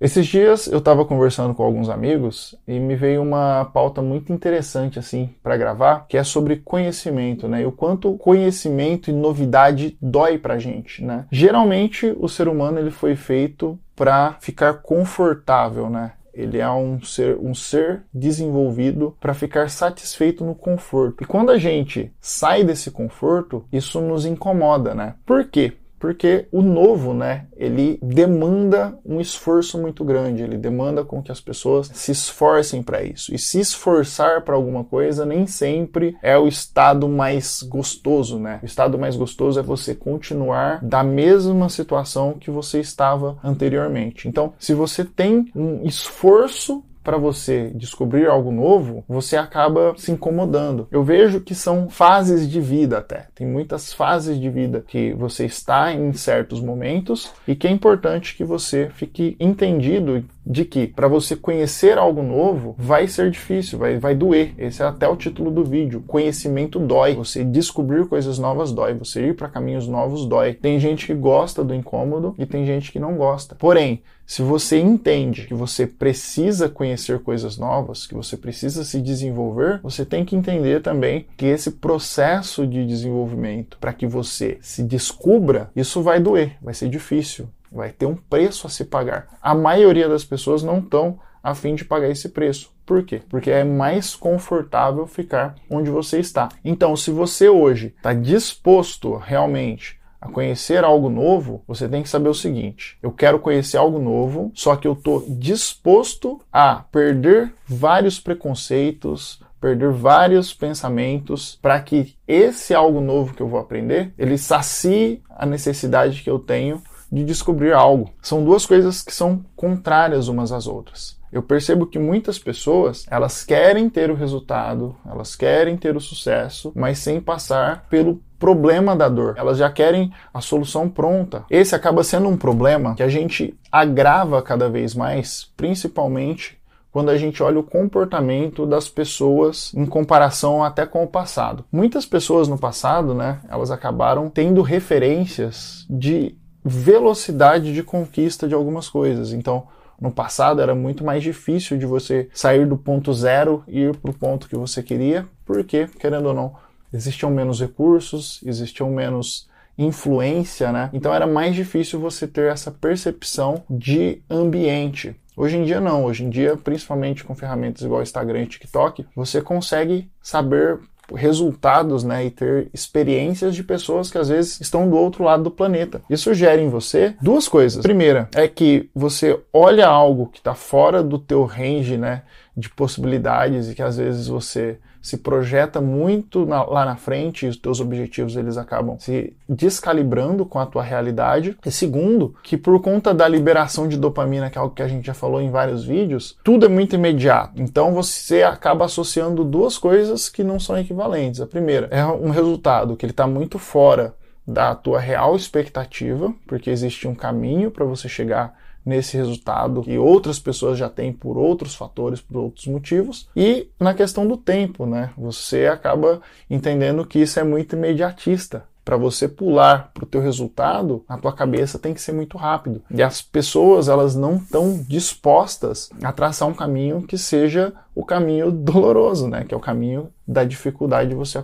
Esses dias eu estava conversando com alguns amigos e me veio uma pauta muito interessante assim para gravar, que é sobre conhecimento, né? E o quanto conhecimento e novidade dói pra gente, né? Geralmente o ser humano ele foi feito para ficar confortável, né? Ele é um ser, um ser desenvolvido para ficar satisfeito no conforto. E quando a gente sai desse conforto, isso nos incomoda, né? Por quê? Porque o novo, né, ele demanda um esforço muito grande, ele demanda com que as pessoas se esforcem para isso. E se esforçar para alguma coisa nem sempre é o estado mais gostoso, né? O estado mais gostoso é você continuar da mesma situação que você estava anteriormente. Então, se você tem um esforço para você descobrir algo novo, você acaba se incomodando. Eu vejo que são fases de vida até. Tem muitas fases de vida que você está em certos momentos e que é importante que você fique entendido de que para você conhecer algo novo vai ser difícil, vai, vai doer. Esse é até o título do vídeo. Conhecimento dói. Você descobrir coisas novas dói. Você ir para caminhos novos dói. Tem gente que gosta do incômodo e tem gente que não gosta. Porém, se você entende que você precisa conhecer coisas novas, que você precisa se desenvolver, você tem que entender também que esse processo de desenvolvimento, para que você se descubra, isso vai doer, vai ser difícil, vai ter um preço a se pagar. A maioria das pessoas não estão a fim de pagar esse preço. Por quê? Porque é mais confortável ficar onde você está. Então, se você hoje está disposto realmente a conhecer algo novo, você tem que saber o seguinte: eu quero conhecer algo novo, só que eu estou disposto a perder vários preconceitos, perder vários pensamentos para que esse algo novo que eu vou aprender, ele sacie a necessidade que eu tenho de descobrir algo. São duas coisas que são contrárias umas às outras. Eu percebo que muitas pessoas, elas querem ter o resultado, elas querem ter o sucesso, mas sem passar pelo problema da dor. Elas já querem a solução pronta. Esse acaba sendo um problema que a gente agrava cada vez mais, principalmente quando a gente olha o comportamento das pessoas em comparação até com o passado. Muitas pessoas no passado, né, elas acabaram tendo referências de velocidade de conquista de algumas coisas. Então, no passado era muito mais difícil de você sair do ponto zero e ir para o ponto que você queria, porque, querendo ou não, existiam menos recursos, existiam menos influência, né? Então era mais difícil você ter essa percepção de ambiente. Hoje em dia não, hoje em dia, principalmente com ferramentas igual Instagram e TikTok, você consegue saber resultados né, e ter experiências de pessoas que às vezes estão do outro lado do planeta. Isso gera em você duas coisas. Primeira é que você olha algo que está fora do teu range né, de possibilidades e que às vezes você se projeta muito na, lá na frente e os teus objetivos eles acabam se descalibrando com a tua realidade. E segundo, que por conta da liberação de dopamina, que é algo que a gente já falou em vários vídeos, tudo é muito imediato. Então você acaba associando duas coisas que não são equivalentes. A primeira é um resultado que ele está muito fora da tua real expectativa, porque existe um caminho para você chegar nesse resultado que outras pessoas já têm por outros fatores, por outros motivos. E na questão do tempo, né? Você acaba entendendo que isso é muito imediatista para você pular para o teu resultado, a tua cabeça tem que ser muito rápido. E as pessoas, elas não estão dispostas a traçar um caminho que seja o caminho doloroso, né? Que é o caminho da dificuldade de você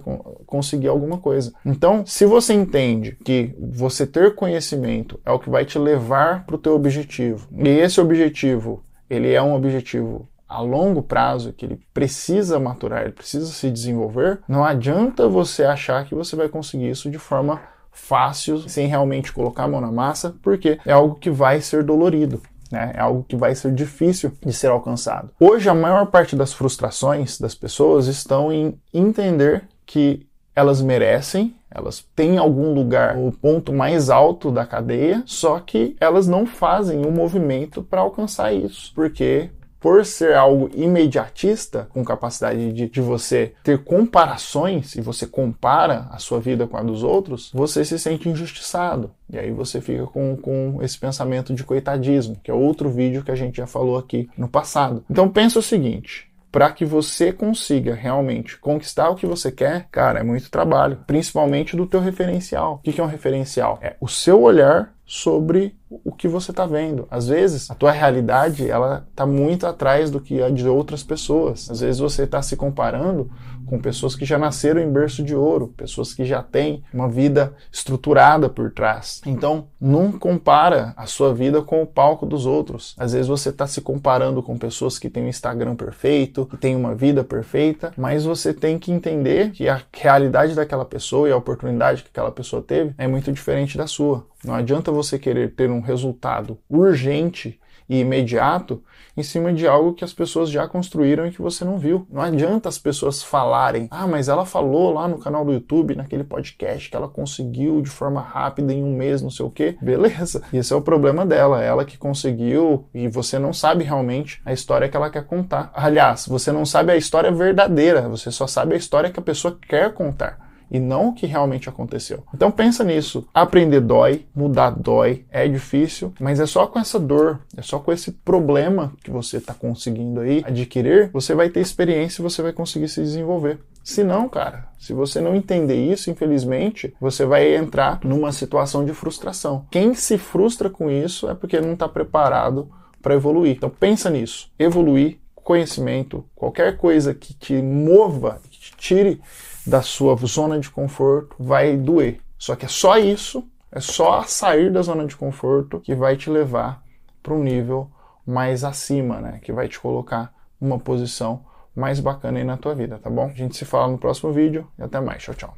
conseguir alguma coisa. Então, se você entende que você ter conhecimento é o que vai te levar para o teu objetivo, e esse objetivo, ele é um objetivo a longo prazo, que ele precisa maturar, ele precisa se desenvolver, não adianta você achar que você vai conseguir isso de forma fácil, sem realmente colocar a mão na massa, porque é algo que vai ser dolorido. Né? É algo que vai ser difícil de ser alcançado. Hoje, a maior parte das frustrações das pessoas estão em entender que elas merecem, elas têm algum lugar, o ponto mais alto da cadeia, só que elas não fazem o um movimento para alcançar isso, porque por ser algo imediatista, com capacidade de, de você ter comparações, e você compara a sua vida com a dos outros, você se sente injustiçado. E aí você fica com, com esse pensamento de coitadismo, que é outro vídeo que a gente já falou aqui no passado. Então pensa o seguinte, para que você consiga realmente conquistar o que você quer, cara, é muito trabalho, principalmente do teu referencial. O que é um referencial? É o seu olhar sobre o que você está vendo. Às vezes, a tua realidade ela está muito atrás do que a de outras pessoas. Às vezes você está se comparando com pessoas que já nasceram em berço de ouro, pessoas que já têm uma vida estruturada por trás. Então, não compara a sua vida com o palco dos outros. Às vezes você está se comparando com pessoas que têm um Instagram perfeito, que têm uma vida perfeita, mas você tem que entender que a realidade daquela pessoa e a oportunidade que aquela pessoa teve é muito diferente da sua. Não adianta você querer ter um resultado urgente e imediato em cima de algo que as pessoas já construíram e que você não viu. Não adianta as pessoas falarem, ah, mas ela falou lá no canal do YouTube, naquele podcast, que ela conseguiu de forma rápida em um mês, não sei o quê. Beleza, esse é o problema dela, ela que conseguiu e você não sabe realmente a história que ela quer contar. Aliás, você não sabe a história verdadeira, você só sabe a história que a pessoa quer contar e não o que realmente aconteceu. Então pensa nisso. Aprender dói, mudar dói, é difícil, mas é só com essa dor, é só com esse problema que você está conseguindo aí adquirir, você vai ter experiência e você vai conseguir se desenvolver. Se não, cara, se você não entender isso, infelizmente, você vai entrar numa situação de frustração. Quem se frustra com isso é porque não está preparado para evoluir. Então pensa nisso. Evoluir, conhecimento, qualquer coisa que te mova, que te tire da sua zona de conforto vai doer. Só que é só isso, é só sair da zona de conforto que vai te levar para um nível mais acima, né? Que vai te colocar numa posição mais bacana aí na tua vida, tá bom? A gente se fala no próximo vídeo e até mais. Tchau, tchau.